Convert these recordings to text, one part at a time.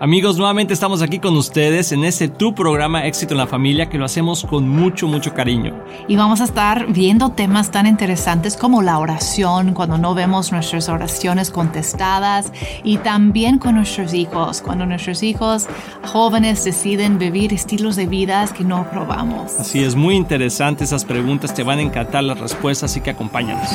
Amigos, nuevamente estamos aquí con ustedes en este tu programa Éxito en la Familia que lo hacemos con mucho, mucho cariño. Y vamos a estar viendo temas tan interesantes como la oración, cuando no vemos nuestras oraciones contestadas, y también con nuestros hijos, cuando nuestros hijos jóvenes deciden vivir estilos de vida que no probamos. Así es, muy interesante esas preguntas, te van a encantar las respuestas, así que acompáñanos.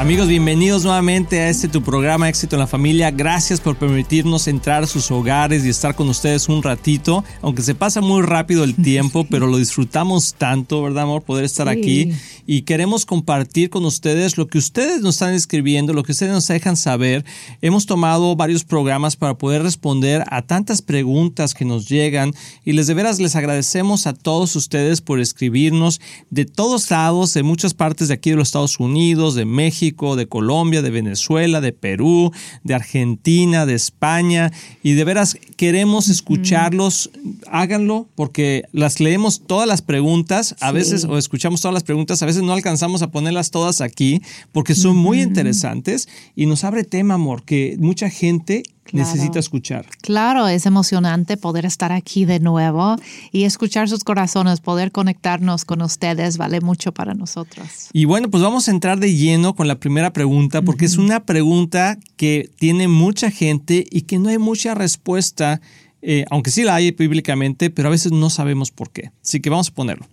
Amigos, bienvenidos nuevamente a este tu programa Éxito en la Familia. Gracias por permitirnos entrar a sus hogares y estar con ustedes un ratito. Aunque se pasa muy rápido el tiempo, pero lo disfrutamos tanto, ¿verdad, amor? Poder estar aquí. Y queremos compartir con ustedes lo que ustedes nos están escribiendo, lo que ustedes nos dejan saber. Hemos tomado varios programas para poder responder a tantas preguntas que nos llegan. Y les de veras les agradecemos a todos ustedes por escribirnos de todos lados, de muchas partes de aquí de los Estados Unidos, de México de Colombia, de Venezuela, de Perú, de Argentina, de España. Y de veras queremos escucharlos. Háganlo porque las leemos todas las preguntas, a veces, o escuchamos todas las preguntas, a veces no alcanzamos a ponerlas todas aquí porque son muy interesantes. Y nos abre tema, amor, que mucha gente necesita escuchar. Claro, es emocionante poder estar aquí de nuevo y escuchar sus corazones, poder conectarnos con ustedes, vale mucho para nosotros. Y bueno, pues vamos a entrar de lleno con la primera pregunta, porque es una pregunta que tiene mucha gente y que no hay mucha respuesta. Eh, aunque sí la hay bíblicamente, pero a veces no sabemos por qué. Así que vamos a ponerlo.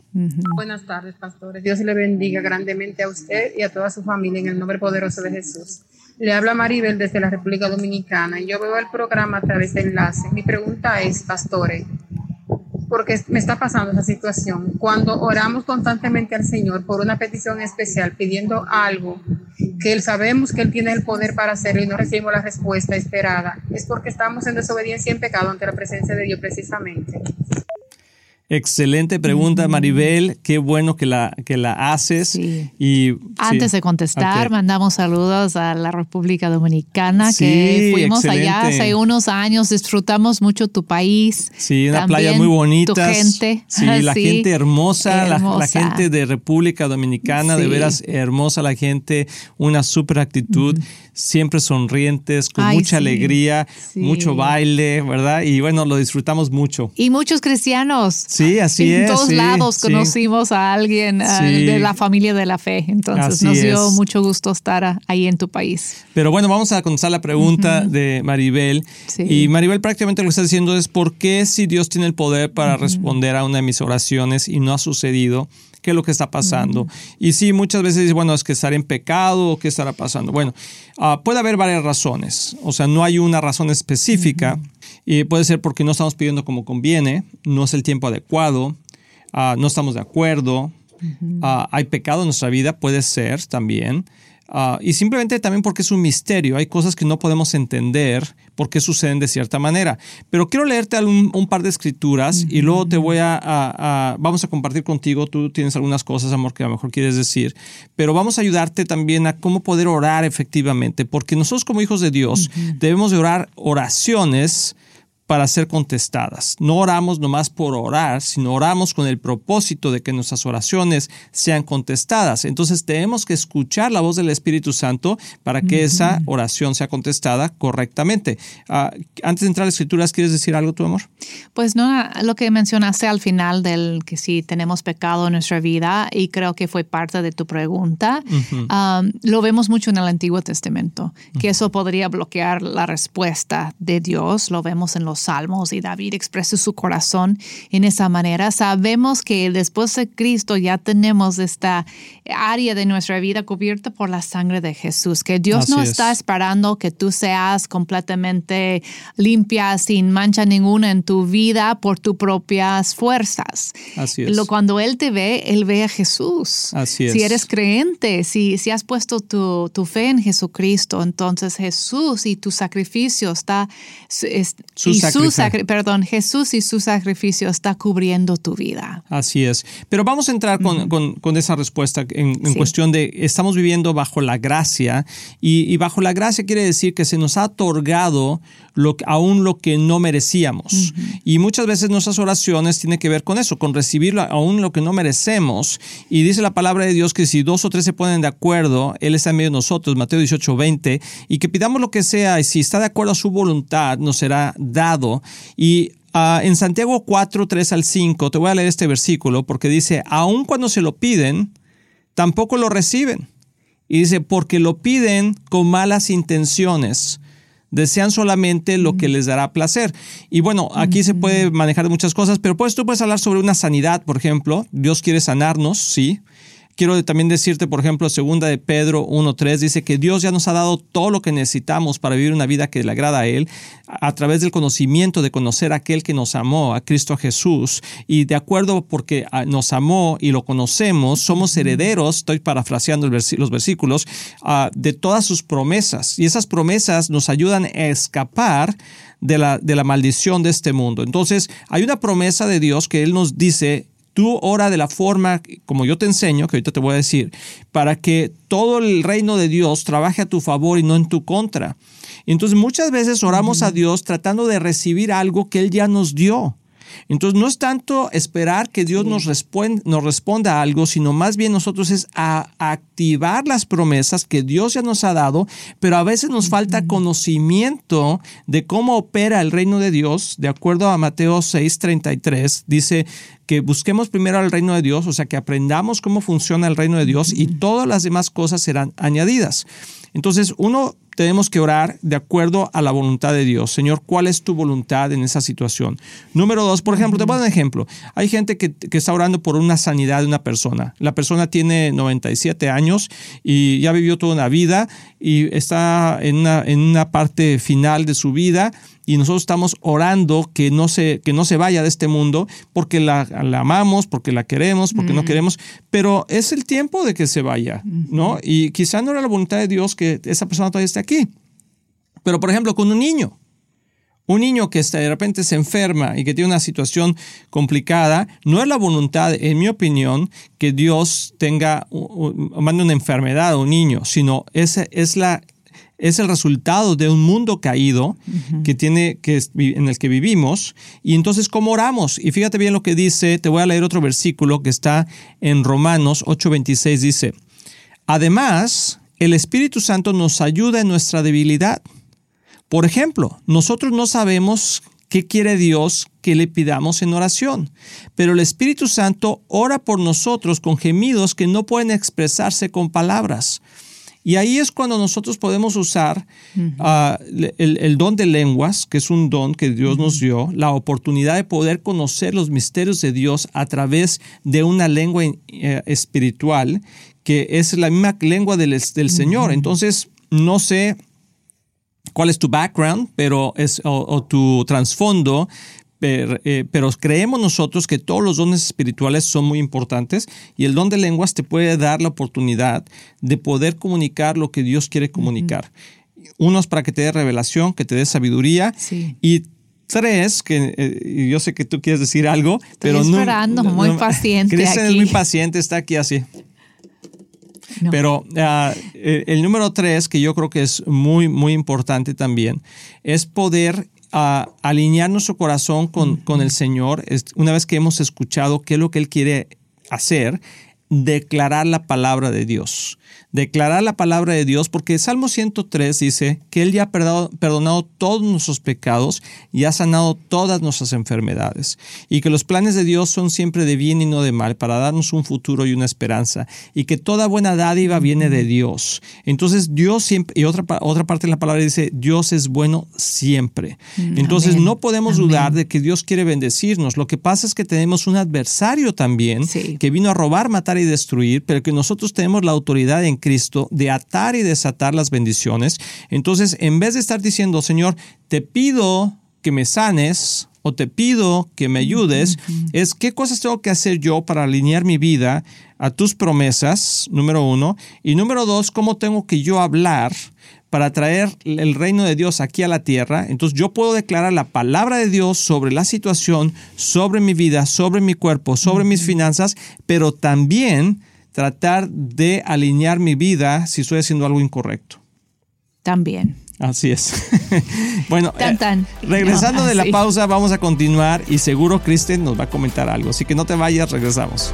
Buenas tardes, pastores. Dios le bendiga grandemente a usted y a toda su familia en el nombre poderoso de Jesús. Le habla Maribel desde la República Dominicana y yo veo el programa a través de enlace. Mi pregunta es, pastores, porque me está pasando esa situación. Cuando oramos constantemente al Señor por una petición especial, pidiendo algo que Él sabemos que Él tiene el poder para hacerlo y no recibimos la respuesta esperada, es porque estamos en desobediencia y en pecado ante la presencia de Dios precisamente. Excelente pregunta, Maribel. Qué bueno que la, que la haces. Y, Antes de contestar, mandamos saludos a la República Dominicana, que fuimos allá hace unos años, disfrutamos mucho tu país. Sí, una playa muy bonita. Tu gente. Sí, la gente hermosa, La, gente de República Dominicana, de veras hermosa la gente, una súper actitud siempre sonrientes, con mucha alegría, mucho baile, ¿verdad? Y bueno, lo disfrutamos mucho. Y muchos cristianos. Sí, así es. En todos lados conocimos a alguien ah, de la familia de la fe. Entonces nos dio mucho gusto estar ahí en tu país. Pero bueno, vamos a contestar la pregunta de Maribel. Y Maribel prácticamente lo que está diciendo es, ¿por qué si Dios tiene el poder para responder a una de mis oraciones y no ha sucedido? qué es lo que está pasando. Y sí, muchas veces, bueno, es que estar en pecado o qué estará pasando. Bueno, ah, puede haber varias razones, o sea, no hay una razón específica y puede ser porque no estamos pidiendo como conviene, no es el tiempo adecuado, ah, no estamos de acuerdo, ah, hay pecado en nuestra vida, puede ser también. Ah, y simplemente también porque es un misterio, hay cosas que no podemos entender por qué suceden de cierta manera. Pero quiero leerte un, par de escrituras y luego te voy a, vamos a compartir contigo, tú tienes algunas cosas, amor, que a lo mejor quieres decir, pero vamos a ayudarte también a cómo poder orar efectivamente, porque nosotros como hijos de Dios debemos de orar oraciones para ser contestadas. No oramos nomás por orar, sino oramos con el propósito de que nuestras oraciones sean contestadas. Entonces tenemos que escuchar la voz del Espíritu Santo para que esa oración sea contestada correctamente. Ah, antes de entrar a las escrituras, ¿quieres decir algo, tu amor? Pues no, lo que mencionaste al final del que si tenemos pecado en nuestra vida, y creo que fue parte de tu pregunta, lo vemos mucho en el Antiguo Testamento, que eso podría bloquear la respuesta de Dios. Lo vemos en los salmos y David expresa su corazón en esa manera. Sabemos que después de Cristo ya tenemos esta área de nuestra vida cubierta por la sangre de Jesús, que Dios no está esperando que tú seas completamente limpia, sin mancha ninguna en tu vida por tus propias fuerzas. Así es. Lo, cuando Él te ve, Él ve a Jesús. Así es. Si eres creyente, si, si has puesto tu, tu fe en Jesucristo, entonces Jesús y tu sacrificio está... su su perdón, Jesús y su sacrificio está cubriendo tu vida. Así es. Pero vamos a entrar con, esa respuesta en, cuestión de estamos viviendo bajo la gracia y, bajo la gracia quiere decir que se nos ha otorgado lo, aún lo que no merecíamos. Y muchas veces nuestras oraciones tienen que ver con eso, con recibir aún lo que no merecemos. Y dice la palabra de Dios que si dos o tres se ponen de acuerdo, Él está en medio de nosotros, Mateo 18, 20, y que pidamos lo que sea y si está de acuerdo a su voluntad, nos será dado. Y ah, en Santiago 4, 3 al 5, te voy a leer este versículo porque dice, aun cuando se lo piden, tampoco lo reciben. Y dice, porque lo piden con malas intenciones desean solamente lo que les dará placer. Y bueno, aquí se puede manejar muchas cosas, pero pues tú puedes hablar sobre una sanidad, por ejemplo. Dios quiere sanarnos, sí. Quiero también decirte, por ejemplo, segunda de Pedro 1.3 dice que Dios ya nos ha dado todo lo que necesitamos para vivir una vida que le agrada a Él a través del conocimiento de conocer a aquel que nos amó, a Cristo Jesús. Y de acuerdo porque ah, nos amó y lo conocemos, somos herederos, estoy parafraseando los versículos, ah, de todas sus promesas. Y esas promesas nos ayudan a escapar de la, de la maldición de este mundo. Entonces, hay una promesa de Dios que Él nos dice Tú ora de la forma como yo te enseño, que ahorita te voy a decir, para que todo el reino de Dios trabaje a tu favor y no en tu contra. Entonces muchas veces oramos a Dios tratando de recibir algo que Él ya nos dio. Entonces no es tanto esperar que Dios nos, nos responda a algo, sino más bien nosotros es a, activar las promesas que Dios ya nos ha dado, pero a veces nos falta conocimiento de cómo opera el reino de Dios. De acuerdo a Mateo 6:33, dice que busquemos primero al reino de Dios, o sea, que aprendamos cómo funciona el reino de Dios y todas las demás cosas serán añadidas. Entonces, uno tenemos que orar de acuerdo a la voluntad de Dios. Señor, ¿cuál es tu voluntad en esa situación? Número dos, por ejemplo, te voy a dar un ejemplo. Hay gente que, está orando por una sanidad de una persona. La persona tiene 97 años y ya vivió toda una vida y está en una, en una parte final de su vida y nosotros estamos orando que no se, que no se vaya de este mundo porque la, amamos, porque la queremos, porque no mm. queremos, pero es el tiempo de que se vaya, ¿no? Y quizá no era la voluntad de Dios que esa persona todavía esté aquí. Pero, por ejemplo, con un niño, un niño que de repente se enferma y que tiene una situación complicada, no es la voluntad, en mi opinión, que Dios tenga, mande una enfermedad a un niño, sino es, es la es el resultado de un mundo caído que tiene, que en el que vivimos. Y entonces, ¿cómo oramos? Y fíjate bien lo que dice, te voy a leer otro versículo que está en Romanos 8:26, dice, además, el Espíritu Santo nos ayuda en nuestra debilidad. Por ejemplo, nosotros no sabemos qué quiere Dios que le pidamos en oración, pero el Espíritu Santo ora por nosotros con gemidos que no pueden expresarse con palabras. Y ahí es cuando nosotros podemos usar ah, el, don de lenguas, que es un don que Dios nos dio, la oportunidad de poder conocer los misterios de Dios a través de una lengua eh, espiritual, que es la misma lengua del, Señor. Entonces, no sé cuál es tu background, pero es o tu trasfondo, eh, pero, creemos nosotros que todos los dones espirituales son muy importantes y el don de lenguas te puede dar la oportunidad de poder comunicar lo que Dios quiere comunicar. Uno es para que te dé revelación, que te dé sabiduría y tres, que eh, yo sé que tú quieres decir algo, pero esperando, muy paciente. Cristian es muy paciente, está aquí así. Pero eh, el número tres, que yo creo que es muy, muy importante también, es poder a alinear nuestro corazón con, con el Señor, una vez que hemos escuchado qué es lo que Él quiere hacer, declarar la palabra de Dios declarar la palabra de Dios, porque Salmo 103 dice que Él ya ha perdonado, todos nuestros pecados y ha sanado todas nuestras enfermedades, y que los planes de Dios son siempre de bien y no de mal, para darnos un futuro y una esperanza, y que toda buena dádiva viene de Dios. Entonces Dios siempre, y otra, otra parte de la palabra dice, Dios es bueno siempre. Mm, Entonces no podemos dudar de que Dios quiere bendecirnos. Lo que pasa es que tenemos un adversario también que vino a robar, matar y destruir, pero que nosotros tenemos la autoridad en Cristo de atar y desatar las bendiciones. Entonces, en vez de estar diciendo, Señor, te pido que me sanes o te pido que me ayudes, es qué cosas tengo que hacer yo para alinear mi vida a tus promesas, número uno, y número dos, cómo tengo que yo hablar para traer el reino de Dios aquí a la tierra, entonces yo puedo declarar la palabra de Dios sobre la situación, sobre mi vida, sobre mi cuerpo, sobre mis finanzas, pero también tratar de alinear mi vida si estoy haciendo algo incorrecto. También. Así es. bueno, eh, regresando de la pausa, vamos a continuar y seguro Kristen nos va a comentar algo. Así que no te vayas, regresamos.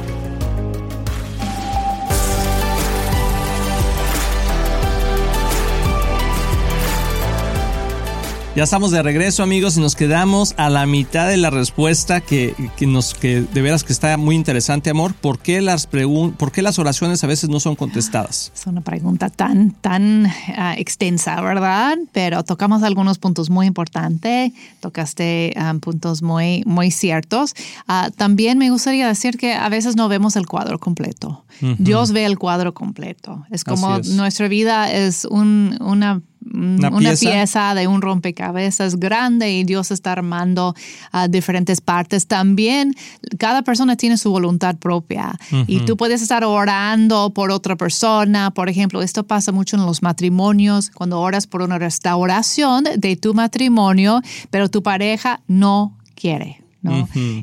Ya estamos de regreso amigos y nos quedamos a la mitad de la respuesta que, nos que de veras que está muy interesante amor. ¿Por qué las por qué las oraciones a veces no son contestadas? Es una pregunta tan tan ah, extensa, ¿verdad? Pero tocamos algunos puntos muy importantes, tocaste ah, puntos muy muy ciertos. Ah, también me gustaría decir que a veces no vemos el cuadro completo. Dios ve el cuadro completo. Es como nuestra vida es un, una una, pieza. de un rompecabezas grande y Dios está armando a diferentes partes. También cada persona tiene su voluntad propia y tú puedes estar orando por otra persona. Por ejemplo, esto pasa mucho en los matrimonios, cuando oras por una restauración de tu matrimonio, pero tu pareja no quiere.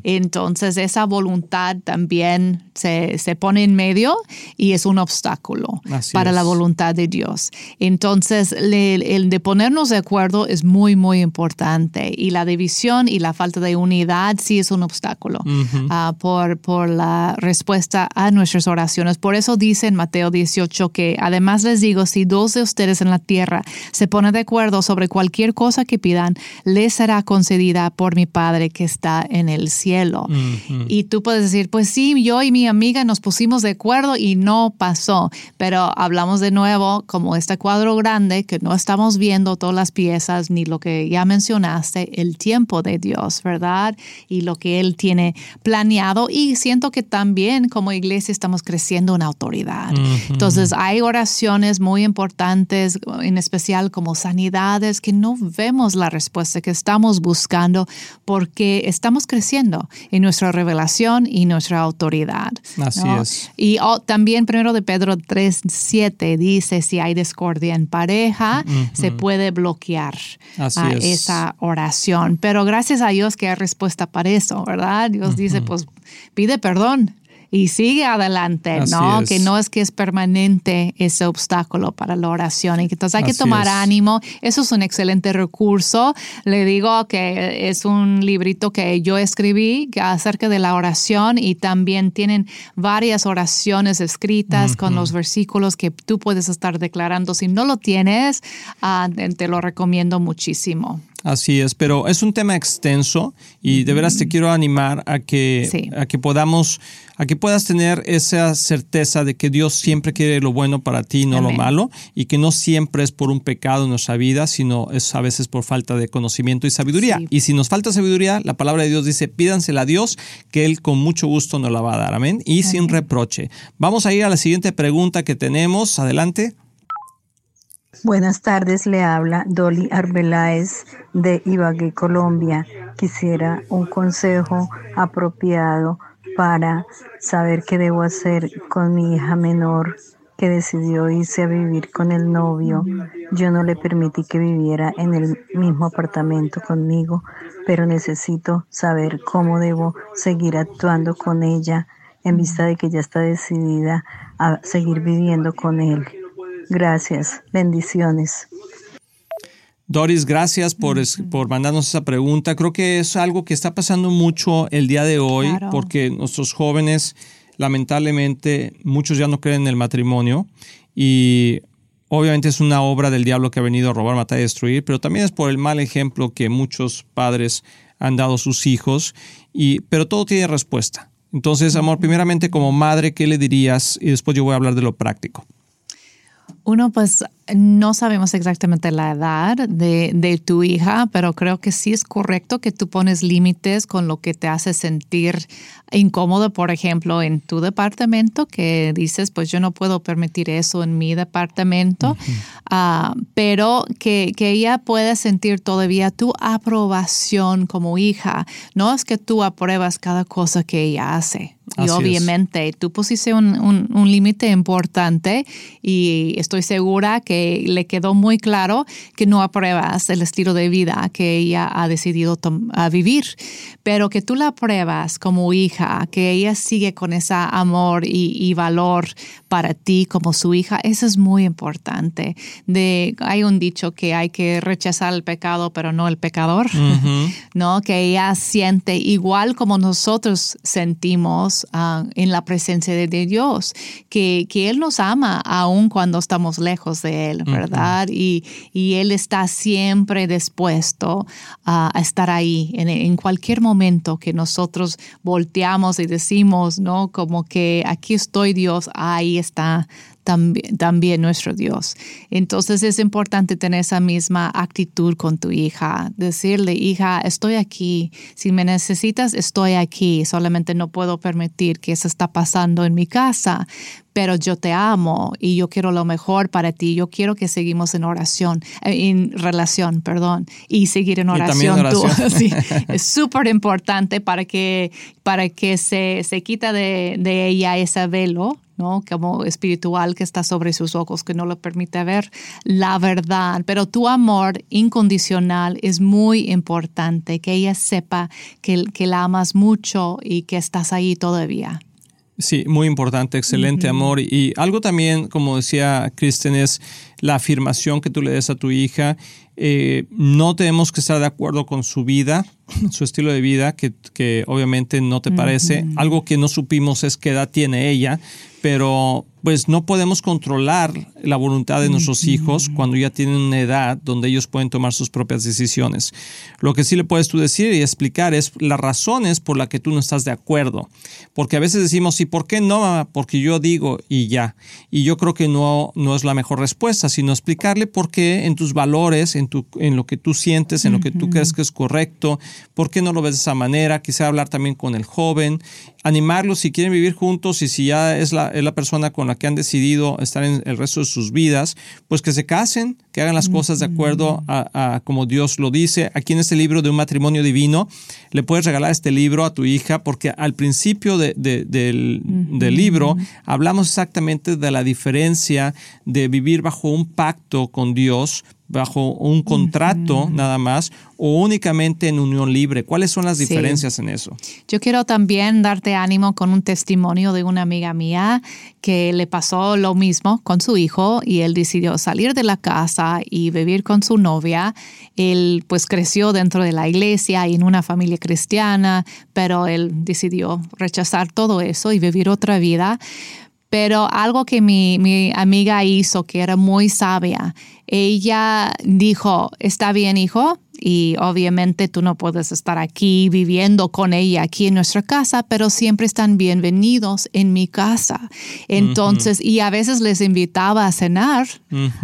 Entonces esa voluntad también se, pone en medio y es un obstáculo para la voluntad de Dios. Entonces el de ponernos de acuerdo es muy, muy importante y la división y la falta de unidad sí es un obstáculo ah, por, por la respuesta a nuestras oraciones. Por eso dice en Mateo 18 que además les digo, si dos de ustedes en la tierra se ponen de acuerdo sobre cualquier cosa que pidan, les será concedida por mi Padre que está en el cielo. Y tú puedes decir, pues sí, yo y mi amiga nos pusimos de acuerdo y no pasó, pero hablamos de nuevo como este cuadro grande que no estamos viendo todas las piezas ni lo que ya mencionaste, el tiempo de Dios, ¿verdad? Y lo que Él tiene planeado. Y siento que también como iglesia estamos creciendo en autoridad. Entonces hay oraciones muy importantes, en especial como sanidades, que no vemos la respuesta que estamos buscando porque estamos creciendo en nuestra revelación y nuestra autoridad. Así es. Y oh, también primero de Pedro 3.7 dice, si hay discordia en pareja, se puede bloquear a esa oración. Pero gracias a Dios que hay respuesta para eso, ¿verdad? Dios dice, pues pide perdón y sigue adelante, ¿no? Que no es que es permanente ese obstáculo para la oración. Y entonces hay que tomar ánimo. Eso es un excelente recurso. Le digo que es un librito que yo escribí acerca de la oración y también tienen varias oraciones escritas con los versículos que tú puedes estar declarando. Si no lo tienes, ah, te lo recomiendo muchísimo. Así es, pero es un tema extenso y de veras te quiero animar a que, a que podamos, a que puedas tener esa certeza de que Dios siempre quiere lo bueno para ti, no lo malo, y que no siempre es por un pecado en nuestra vida, sino es a veces por falta de conocimiento y sabiduría. Y si nos falta sabiduría, la palabra de Dios dice, pídansela a Dios, que Él con mucho gusto nos la va a dar. Amén. Y sin reproche. Vamos a ir a la siguiente pregunta que tenemos. Adelante. Buenas tardes, le habla Dolly Arbeláez de Ibagué, Colombia. Quisiera un consejo apropiado para saber qué debo hacer con mi hija menor que decidió irse a vivir con el novio. Yo no le permití que viviera en el mismo apartamento conmigo, pero necesito saber cómo debo seguir actuando con ella en vista de que ya está decidida a seguir viviendo con él. Gracias. Bendiciones. Doris, gracias por, por mandarnos esa pregunta. Creo que es algo que está pasando mucho el día de hoy porque nuestros jóvenes, lamentablemente, muchos ya no creen en el matrimonio y obviamente es una obra del diablo que ha venido a robar, matar y destruir, pero también es por el mal ejemplo que muchos padres han dado a sus hijos, y, pero todo tiene respuesta. Entonces, amor, primeramente como madre, ¿qué le dirías? Y después yo voy a hablar de lo práctico. Uno, pues no sabemos exactamente la edad de, tu hija, pero creo que sí es correcto que tú pones límites con lo que te hace sentir incómodo, por ejemplo, en tu departamento, que dices, pues yo no puedo permitir eso en mi departamento, ah, pero que, que ella pueda sentir todavía tu aprobación como hija. No es que tú apruebas cada cosa que ella hace. Y obviamente tú pusiste un, un límite importante y estoy segura que le quedó muy claro que no apruebas el estilo de vida que ella ha decidido vivir, pero que tú la apruebas como hija, que ella sigue con ese amor y, valor para ti como su hija, eso es muy importante. De, hay un dicho que hay que rechazar el pecado, pero no el pecador, ¿no? Que ella siente igual como nosotros sentimos ah, en la presencia de, Dios, que, que Él nos ama aun cuando estamos lejos de Él, ¿verdad? y, Él está siempre dispuesto a, estar ahí en, cualquier momento que nosotros volteamos y decimos, ¿no? Como que aquí estoy Dios, ahí está también, también, nuestro Dios. Entonces es importante tener esa misma actitud con tu hija, decirle, hija, estoy aquí, si me necesitas, estoy aquí, solamente no puedo permitir que eso está pasando en mi casa, pero yo te amo y yo quiero lo mejor para ti. Yo quiero que seguimos en oración, eh, en relación, perdón, y seguir en oración. Tú. sí, es súper importante para que, para que se, se quita de, de ella ese velo ¿no? Como espiritual que está sobre sus ojos, que no le permite ver la verdad. Pero tu amor incondicional es muy importante, que ella sepa que, que la amas mucho y que estás ahí todavía. Sí, muy importante, excelente amor. Y algo también, como decía Kristen, es la afirmación que tú le des a tu hija. Eh, no tenemos que estar de acuerdo con su vida, su estilo de vida, que, que obviamente no te parece. Algo que no supimos es qué edad tiene ella, pero pues no podemos controlar la voluntad de nuestros hijos cuando ya tienen una edad donde ellos pueden tomar sus propias decisiones. Lo que sí le puedes tú decir y explicar es las razones por las que tú no estás de acuerdo. Porque a veces decimos, ¿y por qué no, Porque yo digo y ya. Y yo creo que no, no es la mejor respuesta, sino explicarle por qué en tus valores, en, tu, en lo que tú sientes, en lo que tú crees que es correcto, por qué no lo ves de esa manera. Quizá hablar también con el joven, animarlos si quieren vivir juntos y si ya es la, es la persona con que han decidido estar en el resto de sus vidas, pues que se casen, que hagan las cosas de acuerdo a, como Dios lo dice. Aquí en este libro de un matrimonio divino, le puedes regalar este libro a tu hija porque al principio del, libro hablamos exactamente de la diferencia de vivir bajo un pacto con Dios bajo un contrato nada más o únicamente en unión libre? ¿Cuáles son las diferencias en eso? Yo quiero también darte ánimo con un testimonio de una amiga mía que le pasó lo mismo con su hijo y él decidió salir de la casa y vivir con su novia. Él pues creció dentro de la iglesia y en una familia cristiana, pero él decidió rechazar todo eso y vivir otra vida. Pero algo que mi, mi, amiga hizo que era muy sabia, ella dijo, está bien hijo, y obviamente tú no puedes estar aquí viviendo con ella aquí en nuestra casa, pero siempre están bienvenidos en mi casa. Entonces, y a veces les invitaba a cenar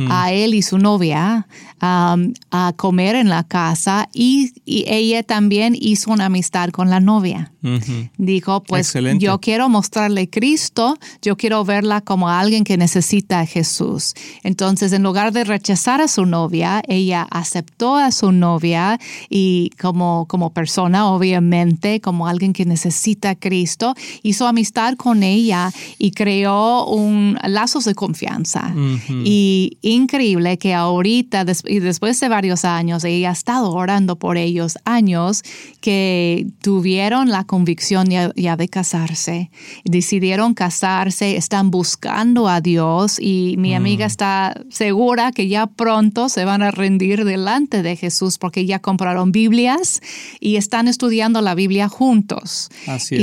a él y su novia um, a comer en la casa y, ella también hizo una amistad con la novia. Dijo, pues yo quiero mostrarle Cristo, yo quiero verla como alguien que necesita a Jesús. Entonces, en lugar de rechazar a su novia, ella aceptó a su novia y como, como persona, obviamente, como alguien que necesita a Cristo, hizo amistad con ella y creó un lazos de confianza. Y increíble que ahorita, y después de varios años, ella ha estado orando por ellos, años que tuvieron la convicción ya, de casarse, decidieron casarse, están buscando a Dios y mi mm. amiga está segura que ya pronto se van a rendir delante de Jesús porque ya compraron Biblias y están estudiando la Biblia juntos. Así es.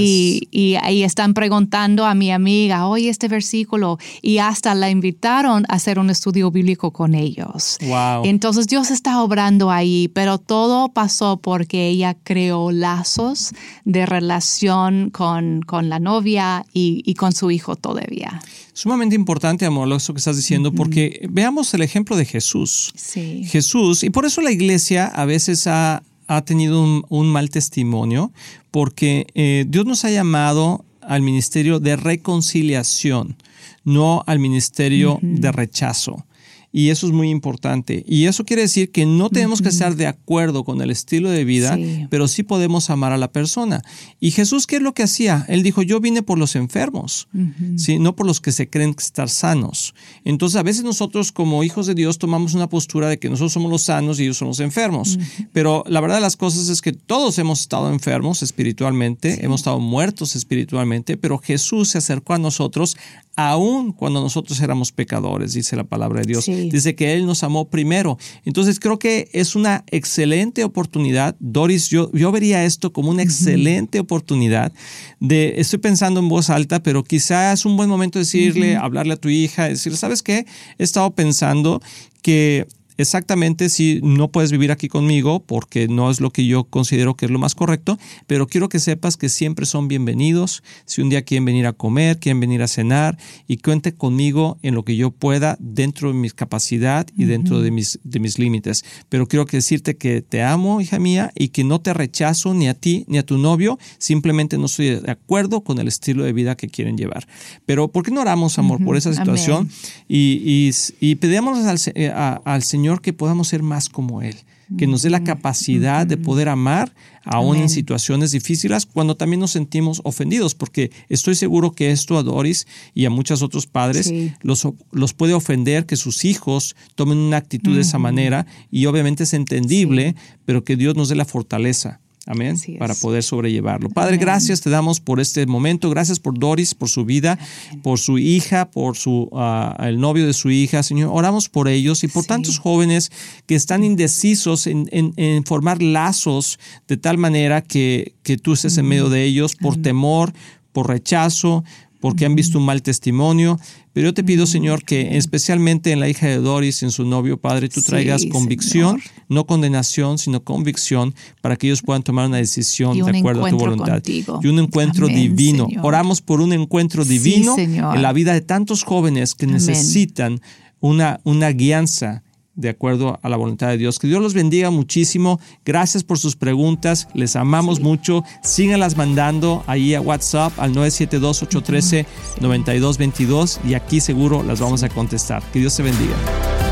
Y, ahí están preguntando a mi amiga, oye, este versículo, y hasta la invitaron a hacer un estudio bíblico con ellos. Wow. Entonces Dios está obrando ahí, pero todo pasó porque ella creó lazos de relación con, con la novia y, y con su hijo todavía. Sumamente importante, amor, eso que estás diciendo, porque veamos el ejemplo de Jesús. Sí. Jesús, y por eso la iglesia a veces ha, ha tenido un, mal testimonio, porque eh, Dios nos ha llamado al ministerio de reconciliación, no al ministerio de rechazo. Y eso es muy importante. Y eso quiere decir que no tenemos que estar de acuerdo con el estilo de vida, pero sí podemos amar a la persona. Y Jesús, ¿qué es lo que hacía? Él dijo, yo vine por los enfermos, ¿sí? no por los que se creen estar sanos. Entonces, a veces nosotros como hijos de Dios tomamos una postura de que nosotros somos los sanos y ellos son los enfermos. Pero la verdad de las cosas es que todos hemos estado enfermos espiritualmente, hemos estado muertos espiritualmente, pero Jesús se acercó a nosotros aún cuando nosotros éramos pecadores, dice la palabra de Dios. Dice que Él nos amó primero. Entonces creo que es una excelente oportunidad. Doris, yo, yo vería esto como una excelente oportunidad de, estoy pensando en voz alta, pero quizás es un buen momento decirle, hablarle a tu hija, decirle, ¿sabes qué? He estado pensando que exactamente si no puedes vivir aquí conmigo porque no es lo que yo considero que es lo más correcto, pero quiero que sepas que siempre son bienvenidos. Si un día quieren venir a comer, quieren venir a cenar y cuente conmigo en lo que yo pueda dentro de mi capacidad y dentro de mis, de mis límites. Pero quiero decirte que te amo, hija mía, y que no te rechazo ni a ti ni a tu novio, simplemente no estoy de acuerdo con el estilo de vida que quieren llevar. Pero ¿por qué no oramos, amor, por esa situación? Y, y, pedimos al, eh, al Señor que podamos ser más como Él, que nos dé la capacidad de poder amar aún en situaciones difíciles cuando también nos sentimos ofendidos, porque estoy seguro que esto a Doris y a muchos otros padres los, los, puede ofender que sus hijos tomen una actitud de esa manera y obviamente es entendible, pero que Dios nos dé la fortaleza Amén. Para poder sobrellevarlo. Padre, gracias te damos por este momento. Gracias por Doris, por su vida, por su hija, por su ah, el novio de su hija. Señor, oramos por ellos y por tantos jóvenes que están indecisos en, formar lazos de tal manera que, que tú estés en medio de ellos por temor, por rechazo, porque han visto un mal testimonio. Pero yo te pido, Señor, que especialmente en la hija de Doris, en su novio, Padre, tú traigas convicción, no condenación, sino convicción, para que ellos puedan tomar una decisión de acuerdo a tu voluntad. Y un encuentro divino. Oramos por un encuentro divino en la vida de tantos jóvenes que necesitan una, una guianza de acuerdo a la voluntad de Dios. Que Dios los bendiga muchísimo. Gracias por sus preguntas. Les amamos mucho. Síganlas mandando ahí a WhatsApp al 972-813-9222 y aquí seguro las vamos a contestar. Que Dios te bendiga.